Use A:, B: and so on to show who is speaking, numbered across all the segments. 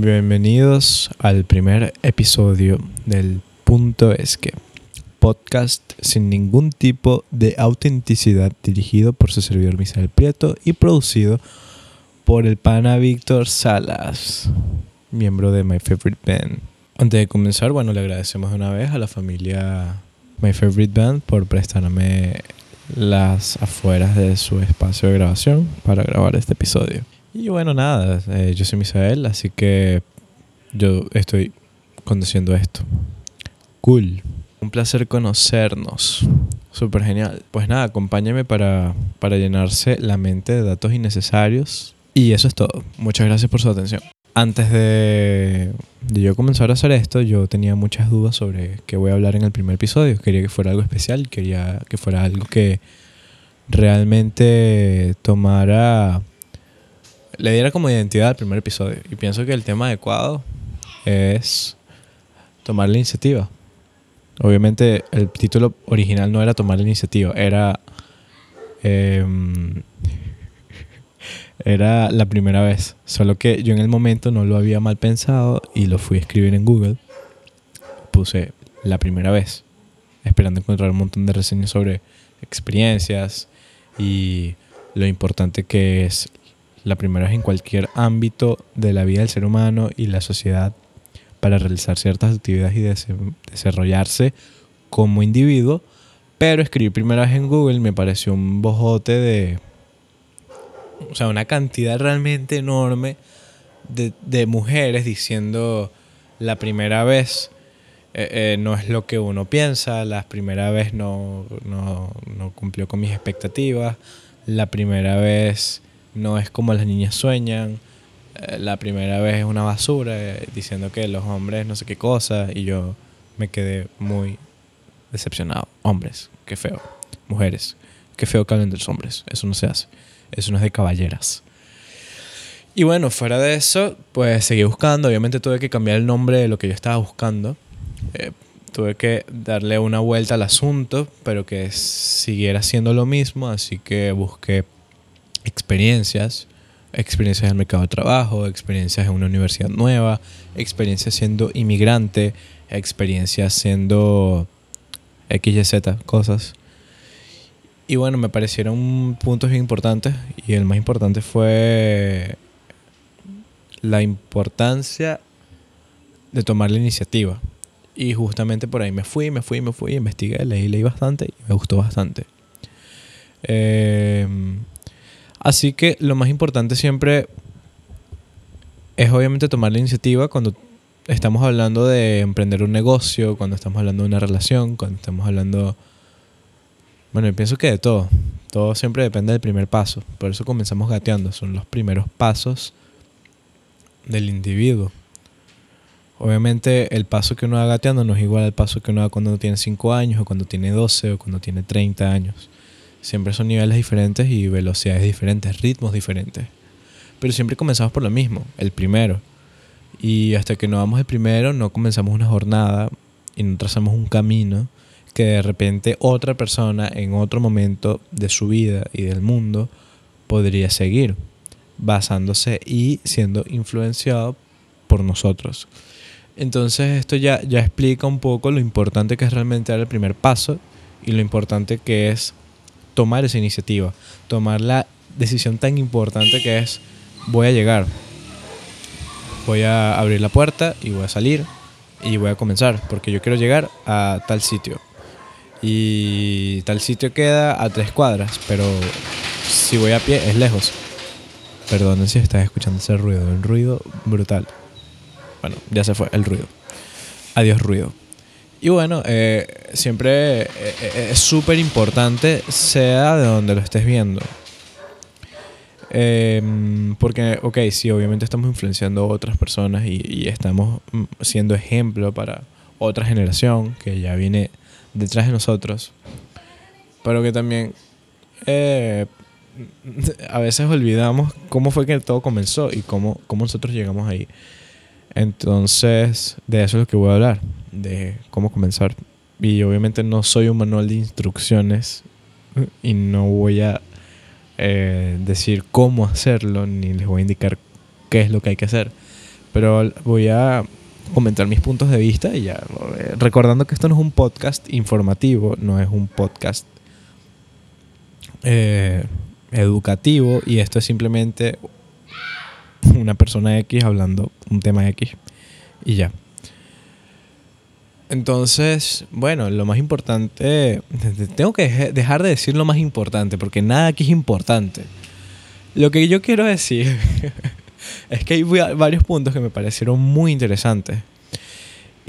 A: Bienvenidos al primer episodio del Punto Esque, podcast sin ningún tipo de autenticidad dirigido por su servidor Misael Prieto y producido por el pana Víctor Salas, miembro de My Favorite Band. Antes de comenzar, bueno, le agradecemos una vez a la familia My Favorite Band por prestarme las afueras de su espacio de grabación para grabar este episodio. Y bueno, nada, eh, yo soy Misael, así que yo estoy conduciendo esto. Cool. Un placer conocernos. Súper genial. Pues nada, acompáñame para, para llenarse la mente de datos innecesarios. Y eso es todo. Muchas gracias por su atención. Antes de, de yo comenzar a hacer esto, yo tenía muchas dudas sobre qué voy a hablar en el primer episodio. Quería que fuera algo especial, quería que fuera algo que realmente tomara le diera como identidad al primer episodio. Y pienso que el tema adecuado es tomar la iniciativa. Obviamente el título original no era tomar la iniciativa, era... Em, era la primera vez. Solo que yo en el momento no lo había mal pensado y lo fui a escribir en Google. Puse la primera vez, esperando encontrar un montón de reseñas sobre experiencias y lo importante que es la primera vez en cualquier ámbito de la vida del ser humano y la sociedad para realizar ciertas actividades y desarrollarse como individuo. Pero escribir primera vez en Google me pareció un bojote de... O sea, una cantidad realmente enorme de, mujeres diciendo la primera vez eh, eh, no es lo que uno piensa, la primera vez no, no, no cumplió con mis expectativas, la primera vez no es como las niñas sueñan. Eh, la primera vez es una basura eh, diciendo que los hombres no sé qué cosa y yo me quedé muy decepcionado. Hombres, qué feo. Mujeres, qué feo que hablen de los hombres. Eso no se hace. Eso no es de caballeras. Y bueno, fuera de eso, pues seguí buscando. Obviamente tuve que cambiar el nombre de lo que yo estaba buscando. Eh, tuve que darle una vuelta al asunto, pero que siguiera siendo lo mismo. Así que busqué experiencias, experiencias en el mercado de trabajo, experiencias en una universidad nueva, experiencias siendo inmigrante, experiencias siendo XYZ, cosas. Y bueno, me parecieron puntos importantes y el más importante fue la importancia de tomar la iniciativa. Y justamente por ahí me fui, me fui, me fui, investigué, leí, leí bastante y me gustó bastante. Eh, Así que lo más importante siempre es obviamente tomar la iniciativa cuando estamos hablando de emprender un negocio, cuando estamos hablando de una relación, cuando estamos hablando... Bueno, pienso que de todo. Todo siempre depende del primer paso. Por eso comenzamos gateando. Son los primeros pasos del individuo. Obviamente el paso que uno va gateando no es igual al paso que uno da cuando tiene 5 años o cuando tiene 12 o cuando tiene 30 años. Siempre son niveles diferentes y velocidades diferentes, ritmos diferentes. Pero siempre comenzamos por lo mismo, el primero. Y hasta que no vamos el primero, no comenzamos una jornada y no trazamos un camino que de repente otra persona en otro momento de su vida y del mundo podría seguir, basándose y siendo influenciado por nosotros. Entonces esto ya, ya explica un poco lo importante que es realmente dar el primer paso y lo importante que es tomar esa iniciativa, tomar la decisión tan importante que es voy a llegar, voy a abrir la puerta y voy a salir y voy a comenzar, porque yo quiero llegar a tal sitio. Y tal sitio queda a tres cuadras, pero si voy a pie es lejos. Perdonen si estás escuchando ese ruido, un ruido brutal. Bueno, ya se fue el ruido. Adiós ruido. Y bueno, eh, siempre eh, eh, es súper importante, sea de donde lo estés viendo. Porque, ok, sí, obviamente estamos influenciando a otras personas y, estamos mm, siendo ejemplo para otra generación que ya viene detrás de nosotros. Pero que también a veces olvidamos cómo fue que todo comenzó y cómo, cómo nosotros llegamos ahí. Entonces, de eso es lo que voy a hablar de cómo comenzar. Y obviamente no soy un manual de instrucciones y no voy a eh, decir cómo hacerlo ni les voy a indicar qué es lo que hay que hacer. Pero voy a comentar mis puntos de vista y ya. eh, Recordando que esto no es un podcast informativo, no es un podcast eh, educativo y esto es simplemente una persona X hablando un tema X y ya. Entonces, bueno, lo más importante, tengo que dejar de decir lo más importante, porque nada aquí es importante. Lo que yo quiero decir es que hay va- varios puntos que me parecieron muy interesantes.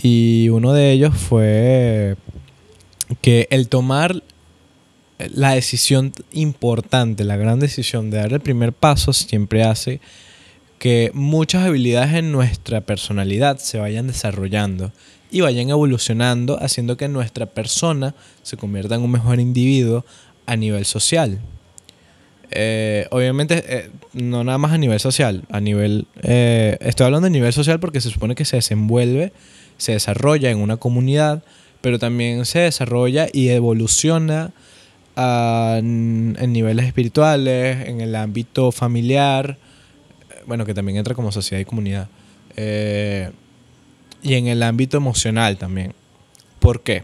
A: Y uno de ellos fue que el tomar la decisión importante, la gran decisión de dar el primer paso siempre hace que muchas habilidades en nuestra personalidad se vayan desarrollando y vayan evolucionando, haciendo que nuestra persona se convierta en un mejor individuo a nivel social. Eh, obviamente, eh, no nada más a nivel social, a nivel... eh, estoy hablando de nivel social porque se supone que se desenvuelve, se desarrolla en una comunidad, pero también se desarrolla y evoluciona a- en niveles espirituales, en el ámbito familiar, eh, bueno, que también entra como sociedad y comunidad, y en el ámbito emocional también. ¿Por qué?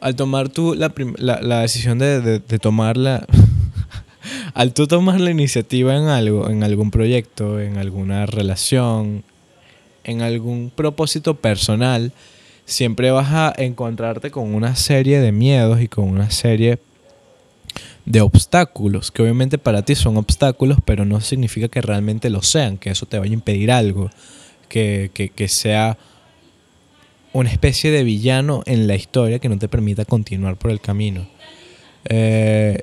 A: Al tomar tú la, la, la decisión de, de, de tomar al tú tomar la iniciativa en algo, en algún proyecto, en alguna relación, en algún propósito personal, siempre vas a encontrarte con una serie de miedos y con una serie de obstáculos, que obviamente para ti son obstáculos, pero no significa que realmente lo sean, que eso te vaya a impedir algo, que, que sea una especie de villano en la historia que no te permita continuar por el camino. Eh,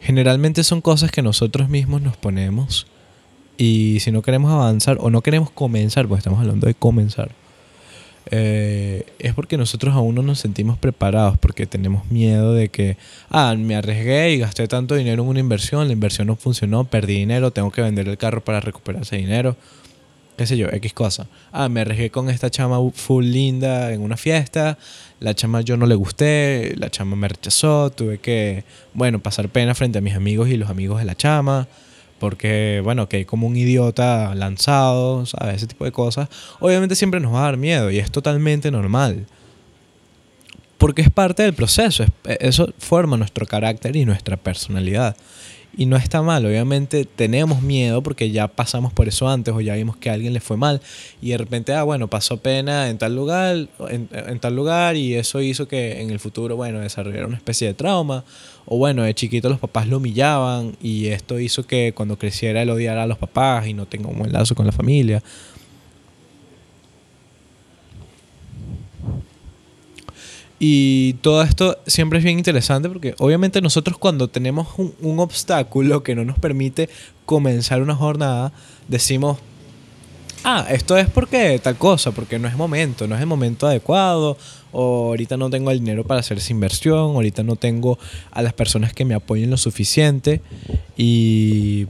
A: generalmente son cosas que nosotros mismos nos ponemos y si no queremos avanzar o no queremos comenzar, porque estamos hablando de comenzar, eh, es porque nosotros aún no nos sentimos preparados, porque tenemos miedo de que, ah, me arriesgué y gasté tanto dinero en una inversión, la inversión no funcionó, perdí dinero, tengo que vender el carro para recuperar ese dinero, qué sé yo, X cosa. Ah, me arriesgué con esta chama full linda en una fiesta, la chama yo no le gusté, la chama me rechazó, tuve que, bueno, pasar pena frente a mis amigos y los amigos de la chama porque, bueno, que como un idiota lanzado, ¿sabes? Ese tipo de cosas. Obviamente siempre nos va a dar miedo y es totalmente normal. Porque es parte del proceso, es- eso forma nuestro carácter y nuestra personalidad. Y no está mal, obviamente tenemos miedo porque ya pasamos por eso antes o ya vimos que a alguien le fue mal y de repente, ah, bueno, pasó pena en tal lugar, en, tal lugar y eso hizo que en el futuro, bueno, desarrollara una especie de trauma. O bueno, de chiquito los papás lo humillaban y esto hizo que cuando creciera él odiara a los papás y no tenga un buen lazo con la familia. Y todo esto siempre es bien interesante porque obviamente nosotros cuando tenemos un, obstáculo que no nos permite comenzar una jornada, decimos, ah, esto es porque tal cosa, porque no es momento, no es el momento adecuado, o ahorita no tengo el dinero para hacer esa inversión, ahorita no tengo a las personas que me apoyen lo suficiente y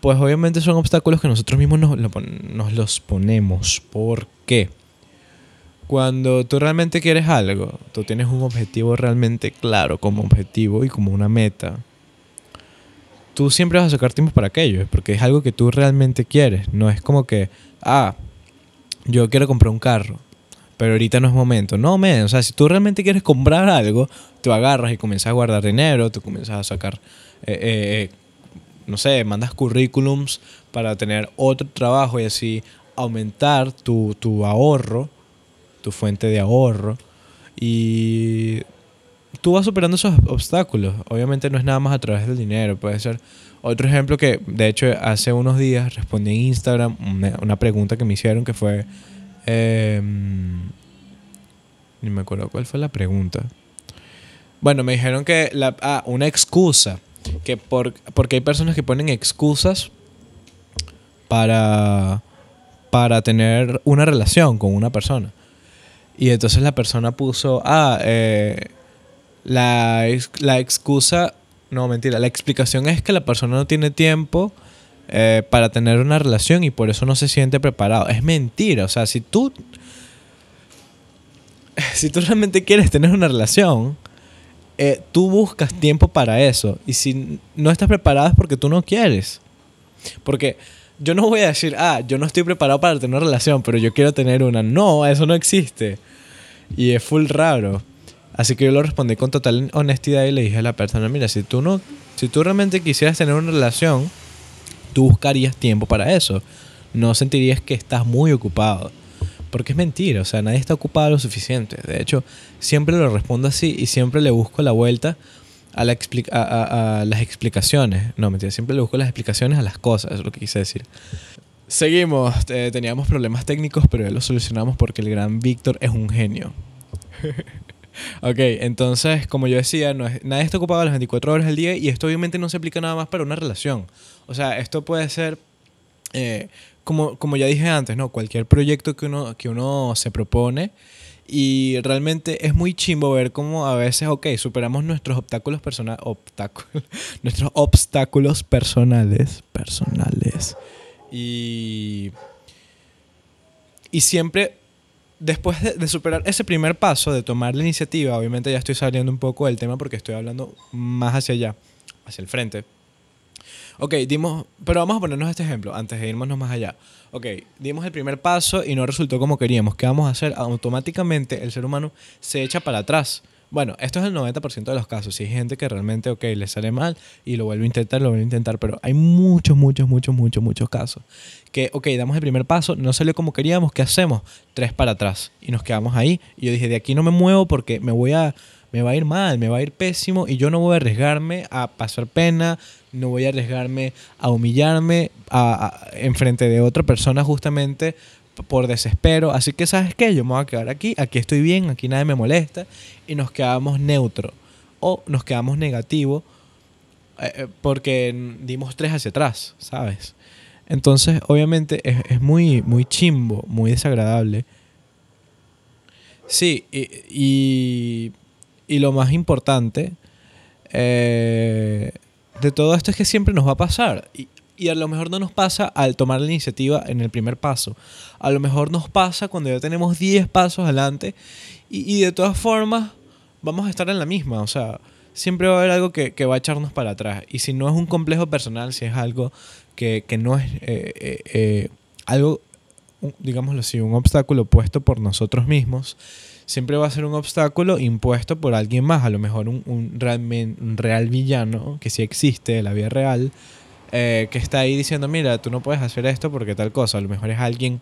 A: pues obviamente son obstáculos que nosotros mismos nos los ponemos. ¿Por qué? Cuando tú realmente quieres algo, tú tienes un objetivo realmente claro como objetivo y como una meta, tú siempre vas a sacar tiempo para aquello, porque es algo que tú realmente quieres. No es como que, ah, yo quiero comprar un carro, pero ahorita no es momento. No, men, o sea, si tú realmente quieres comprar algo, tú agarras y comienzas a guardar dinero, tú comienzas a sacar, eh, eh, eh, no sé, mandas currículums para tener otro trabajo y así aumentar tu, tu ahorro, tu fuente de ahorro. Y tú vas superando esos obstáculos. Obviamente no es nada más a través del dinero. Puede ser otro ejemplo que, de hecho, hace unos días respondí en Instagram una, pregunta que me hicieron que fue... em, ni me acuerdo cuál fue la pregunta. Bueno, me dijeron que... Ah, una excusa. Que por, porque hay personas que ponen excusas para, para tener una relación con una persona. Y entonces la persona puso, ah, eh, la, la excusa, no mentira, la explicación es que la persona no tiene tiempo eh, para tener una relación y por eso no se siente preparado. Es mentira, o sea, si tú, si tú realmente quieres tener una relación, eh, tú buscas tiempo para eso y si no estás preparado es porque tú no quieres. Porque yo no voy a decir, ah, yo no estoy preparado para tener una relación, pero yo quiero tener una. No, eso no existe. Y es full raro. Así que yo lo respondí con total honestidad y le dije a la persona, mira, si tú no, si tú realmente quisieras tener una relación, tú buscarías tiempo para eso. No sentirías que estás muy ocupado. Porque es mentira, o sea, nadie está ocupado lo suficiente. De hecho, siempre lo respondo así y siempre le busco la vuelta a, la a, las explicaciones. No, mentira, siempre le busco las explicaciones a las cosas, es lo que quise decir. Seguimos, eh, teníamos problemas técnicos, pero ya los solucionamos porque el gran Víctor es un genio. ok, entonces, como yo decía, no nadie está ocupado las 24 horas del día y esto obviamente no se aplica nada más para una relación. O sea, esto puede ser eh, como, como ya dije antes, ¿no? Cualquier proyecto que uno, que uno se propone y realmente es muy chimbo ver cómo a veces, ok, superamos nuestros obstáculos personales, nuestros obstáculos personales, personales. Y, y siempre, después de, de, superar ese primer paso, de tomar la iniciativa, obviamente ya estoy saliendo un poco del tema porque estoy hablando más hacia allá, hacia el frente. Ok, dimos, pero vamos a ponernos este ejemplo antes de irnos más allá. Ok, dimos el primer paso y no resultó como queríamos. ¿Qué vamos a hacer? Automáticamente el ser humano se echa para atrás. Bueno, esto es el 90% de los casos. Si hay gente que realmente, ok, le sale mal y lo vuelve a intentar, lo vuelve a intentar, pero hay muchos, muchos, muchos, muchos, muchos casos. Que, ok, damos el primer paso, no salió como queríamos, ¿qué hacemos? Tres para atrás y nos quedamos ahí. Y yo dije, de aquí no me muevo porque me voy a me va a ir mal, me va a ir pésimo y yo no voy a arriesgarme a pasar pena, no voy a arriesgarme a humillarme a, en frente de otra persona justamente por desespero. Así que, ¿sabes qué? Yo me voy a quedar aquí, aquí estoy bien, aquí nadie me molesta y nos quedamos neutro o nos quedamos negativo eh, eh, porque dimos tres hacia atrás, ¿sabes? Entonces, obviamente es, es muy, muy chimbo, muy desagradable. Sí, y y lo más importante eh, de todo esto es que siempre nos va a pasar. Y, a lo mejor no nos pasa al tomar la iniciativa en el primer paso. A lo mejor nos pasa cuando ya tenemos 10 pasos adelante y, de todas formas vamos a estar en la misma. O sea, siempre va a haber algo que, va a echarnos para atrás. Y si no es un complejo personal, si es algo que, no es eh, eh, algo, digámoslo así, un obstáculo puesto por nosotros mismos, siempre va a ser un obstáculo impuesto por alguien más, a lo mejor un, un, real, villano, que sí existe en la vida real, eh, que está ahí diciendo, mira, tú no puedes hacer esto porque tal cosa, a lo mejor es alguien...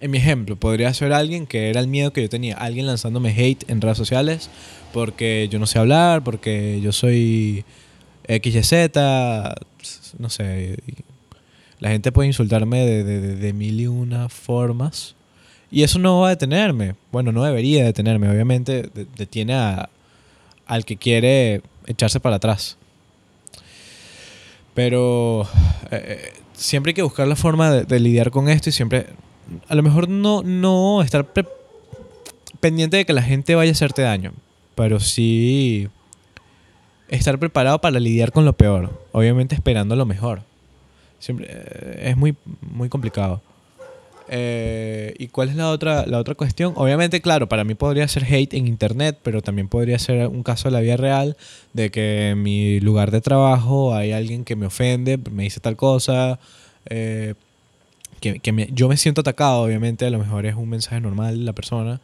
A: En mi ejemplo, podría ser alguien que era el miedo que yo tenía, alguien lanzándome hate en redes sociales porque yo no sé hablar, porque yo soy XYZ, no sé. La gente puede insultarme de, de, de mil y una formas. Y eso no va a detenerme. Bueno, no debería detenerme. Obviamente detiene a, al que quiere echarse para atrás. Pero eh, eh, siempre hay que buscar la forma de, lidiar con esto y siempre, a lo mejor no, no estar pendiente de que la gente vaya a hacerte daño, pero sí estar preparado para lidiar con lo peor, obviamente esperando lo mejor. Siempre, eh, es muy, muy complicado. Eh, ¿Y cuál es la otra, la otra cuestión? Obviamente, claro, para mí podría ser hate en internet, pero también podría ser un caso de la vida real de que en mi lugar de trabajo hay alguien que me ofende, me dice tal cosa, eh, que, que yo me siento atacado, obviamente, a lo mejor es un mensaje normal de la persona,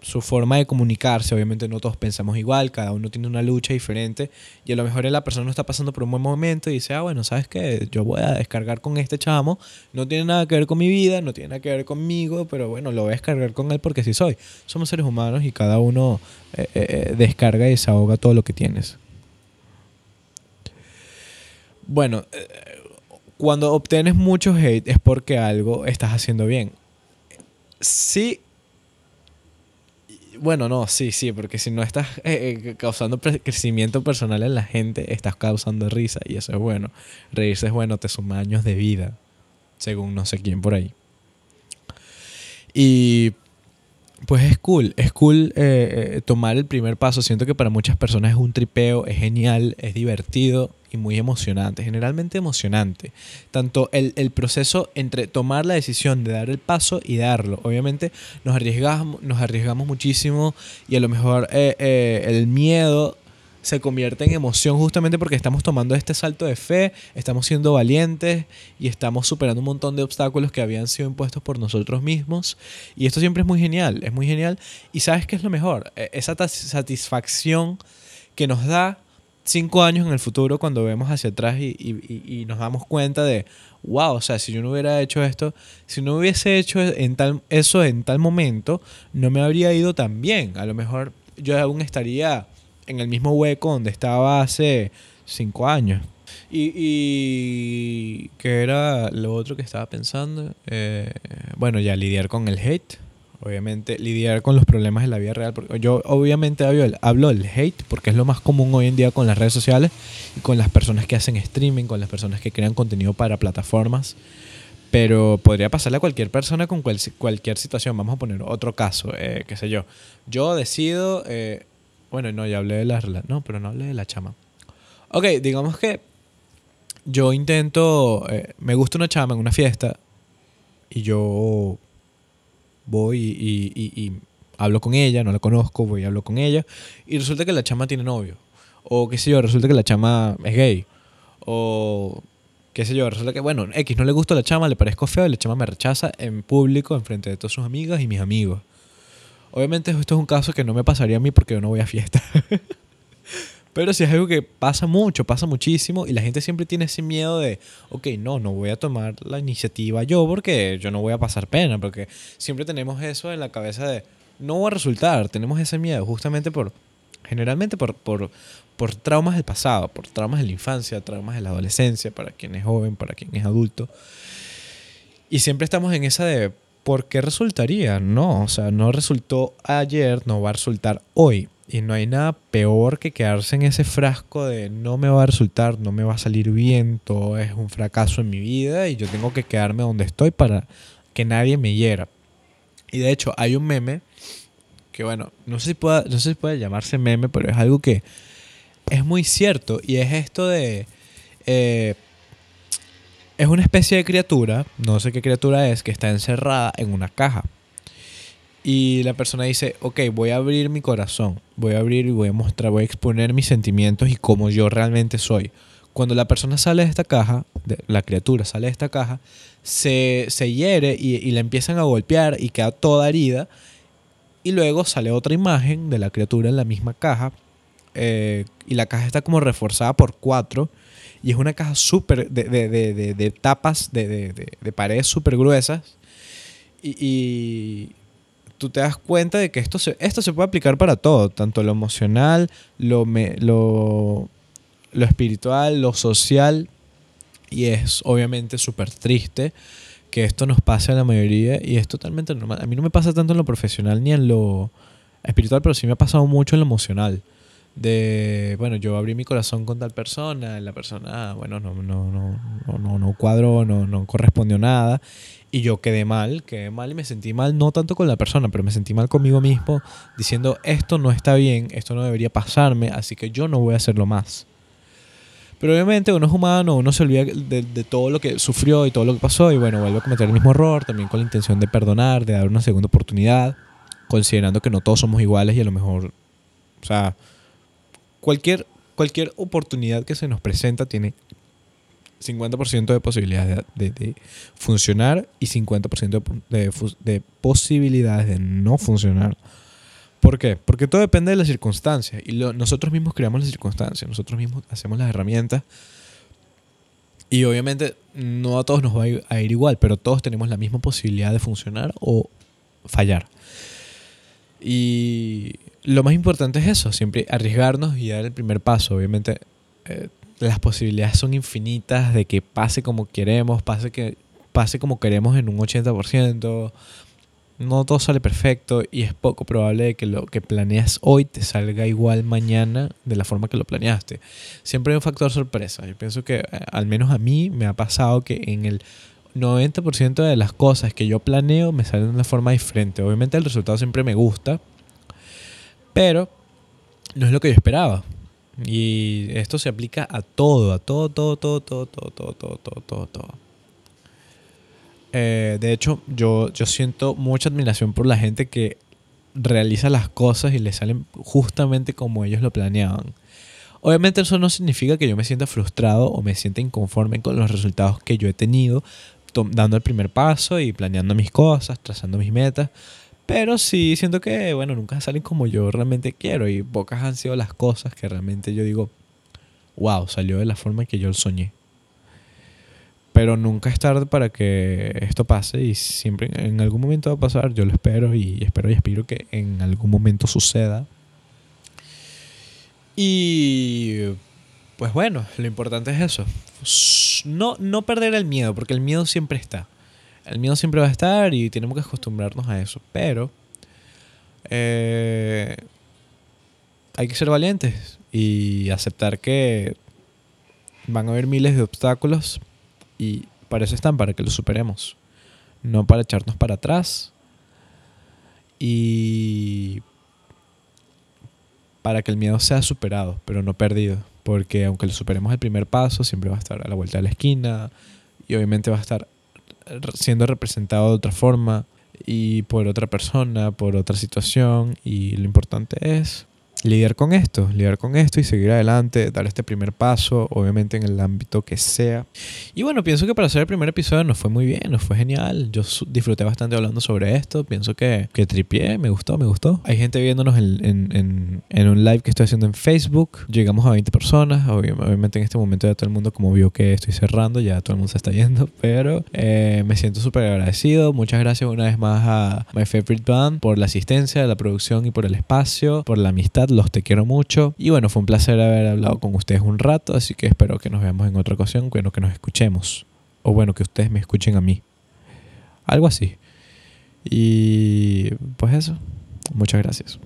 A: su forma de comunicarse, obviamente no todos pensamos igual, cada uno tiene una lucha diferente y a lo mejor la persona no está pasando por un buen momento y dice, ah, bueno, ¿sabes qué? Yo voy a descargar con este chamo, no tiene nada que ver con mi vida, no tiene nada que ver conmigo, pero bueno, lo voy a descargar con él porque sí soy. Somos seres humanos y cada uno eh, eh, eh, descarga y desahoga todo lo que tienes. Bueno, cuando obtienes mucho hate es porque algo estás haciendo bien. Sí bueno, no, sí, sí, porque si no estás eh, eh, causando crecimiento personal en la gente, estás causando risa y eso es bueno. Reírse es bueno, te suma años de vida, según no sé quién por ahí. Y pues es cool, es cool eh, tomar el primer paso. Siento que para muchas personas es un tripeo, es genial, es divertido y muy emocionante, generalmente emocionante. Tanto el, el, proceso entre tomar la decisión de dar el paso y darlo. Obviamente nos arriesgamos, nos arriesgamos muchísimo y a lo mejor eh, eh, el miedo se convierte en emoción justamente porque estamos tomando este salto de fe, estamos siendo valientes y estamos superando un montón de obstáculos que habían sido impuestos por nosotros mismos. Y esto siempre es muy genial, es muy genial. Y sabes qué es lo mejor, E- esa satisfacción que nos da cinco años en el futuro cuando vemos hacia atrás y, y- nos damos cuenta de, wow, o sea, si yo no hubiera hecho esto, si no hubiese hecho en tal, eso en tal momento, no me habría ido tan bien. A lo mejor yo aún estaría en el mismo hueco donde estaba hace cinco años. Y, y ¿qué era lo otro que estaba pensando? Eh, bueno, ya lidiar con el hate. Obviamente, lidiar con los problemas de la vida real. Porque yo obviamente hablo, hablo del hate porque es lo más común hoy en día con las redes sociales y con las personas que hacen streaming, con las personas que crean contenido para plataformas. Pero podría pasarle a cualquier persona con cual- cualquier situación. Vamos a poner otro caso, eh, qué sé yo. Yo decido, eh, bueno, no, ya hablé de la no, pero no hablé de la chama. Ok, digamos que yo intento, eh, me gusta una chama en una fiesta y yo voy y, y- y- hablo con ella, no la conozco, voy y hablo con ella y resulta que la chama tiene novio. O qué sé yo, resulta que la chama es gay. O qué sé yo, resulta que, bueno, X no le gusta la chama, le parezco feo y la chama me rechaza en público, en frente de todas sus amigas y mis amigos. Obviamente esto es un caso que no me pasaría a mí porque yo no voy a fiesta. Pero sí es algo que pasa mucho, pasa muchísimo y la gente siempre tiene ese miedo de, ok, no, no voy a tomar la iniciativa yo porque yo no voy a pasar pena, porque siempre tenemos eso en la cabeza de, no va a resultar, tenemos ese miedo justamente por, generalmente por, por, por traumas del pasado, por traumas de la infancia, traumas de la adolescencia, para quien es joven, para quien es adulto. Y siempre estamos en esa de, ¿por qué resultaría? No, o sea, no resultó ayer, no va a resultar hoy. Y no hay nada peor que quedarse en ese frasco de no me va a resultar, no me va a salir bien, todo es un fracaso en mi vida y yo tengo que quedarme donde estoy para que nadie me hiera. Y de hecho hay un meme que bueno, no sé si pueda, no sé si puede llamarse meme, pero es algo que es muy cierto y es esto de... eh, es una especie de criatura, no sé qué criatura es, que está encerrada en una caja. Y la persona dice, ok, voy a abrir mi corazón, voy a abrir y voy a mostrar, voy a exponer mis sentimientos y cómo yo realmente soy. Cuando la persona sale de esta caja, de- la criatura sale de esta caja, se, se hiere y, y la empiezan a golpear y queda toda herida. Y luego sale otra imagen de la criatura en la misma caja. eh, y la caja está como reforzada por cuatro. Y es una caja súper de, de, de, de- tapas, de paredes súper gruesas. Y, y tú te das cuenta de que esto se, esto se puede aplicar para todo, tanto lo emocional, lo, lo, lo espiritual, lo social. Y es obviamente súper triste que esto nos pase a la mayoría y es totalmente normal. A mí no me pasa tanto en lo profesional ni en lo espiritual, pero sí me ha pasado mucho en lo emocional. De, bueno, yo abrí mi corazón con tal persona, la persona, bueno, no, no, no, no, no, no cuadró, no, no correspondió nada. Y yo quedé mal, quedé mal y me sentí mal, no tanto con la persona, pero me sentí mal conmigo mismo, diciendo, esto no está bien, esto no debería pasarme, así que yo no voy a hacerlo más. Pero obviamente uno es humano, uno se olvida de, de todo lo que sufrió y todo lo que pasó y bueno, vuelve a cometer el mismo error, también con la intención de perdonar, de dar una segunda oportunidad, considerando que no todos somos iguales y a lo mejor, o sea, cualquier, cualquier oportunidad que se nos presenta tiene 50% de posibilidades de, funcionar y 50% de, de posibilidades de no funcionar. ¿Por qué? Porque todo depende de las circunstancias y nosotros mismos creamos las circunstancias, nosotros mismos hacemos las herramientas y obviamente no a todos nos va a ir, a ir igual, pero todos tenemos la misma posibilidad de funcionar o fallar. Y lo más importante es eso, siempre arriesgarnos y dar el primer paso. Obviamente eh, las posibilidades son infinitas de que pase como queremos, pase, que, pase como queremos en un 80%. No todo sale perfecto y es poco probable de que lo que planeas hoy te salga igual mañana de la forma que lo planeaste. Siempre hay un factor sorpresa. Yo pienso que eh, al menos a mí me ha pasado que en el 90% de las cosas que yo planeo me salen de una forma diferente. Obviamente el resultado siempre me gusta, pero no es lo que yo esperaba. Y esto se aplica a todo, a todo, todo, todo, todo, todo, todo, todo, todo, todo, todo. Eh, de hecho, yo, yo siento mucha admiración por la gente que realiza las cosas y le salen justamente como ellos lo planeaban. Obviamente eso no significa que yo me sienta frustrado o me sienta inconforme con los resultados que yo he tenido dando el primer paso y planeando mis cosas, trazando mis metas. Pero sí siento que, bueno, nunca salen como yo realmente quiero y pocas han sido las cosas que realmente yo digo, wow, salió de la forma que yo soñé. Pero nunca es tarde para que esto pase y siempre en algún momento va a pasar, yo lo espero y espero y espero que en algún momento suceda. Y pues bueno, lo importante es eso. No, no perder el miedo, porque el miedo siempre está. El miedo siempre va a estar y tenemos que acostumbrarnos a eso. Pero eh, hay que ser valientes y aceptar que van a haber miles de obstáculos y para eso están, para que los superemos. No para echarnos para atrás. Y para que el miedo sea superado, pero no perdido. Porque aunque lo superemos el primer paso, siempre va a estar a la vuelta de la esquina. Y obviamente va a estar siendo representado de otra forma y por otra persona, por otra situación. Y lo importante es lidiar con esto, lidiar con esto y seguir adelante, dar este primer paso, obviamente en el ámbito que sea. Y bueno, pienso que para hacer el primer episodio nos fue muy bien, nos fue genial. Yo disfruté bastante hablando sobre esto, pienso que, que tripié, me gustó, me gustó. Hay gente viéndonos en, en, en, un live que estoy haciendo en Facebook, llegamos a 20 personas, obviamente en este momento ya todo el mundo como vio que estoy cerrando, ya todo el mundo se está yendo, pero eh, me siento súper agradecido. Muchas gracias una vez más a My Favorite Band por la asistencia, la producción y por el espacio, por la amistad los te quiero mucho. Y bueno, fue un placer haber hablado con ustedes un rato, así que espero que nos veamos en otra ocasión, bueno, que nos escuchemos. O bueno, que ustedes me escuchen a mí. Algo así. Y pues eso. Muchas gracias.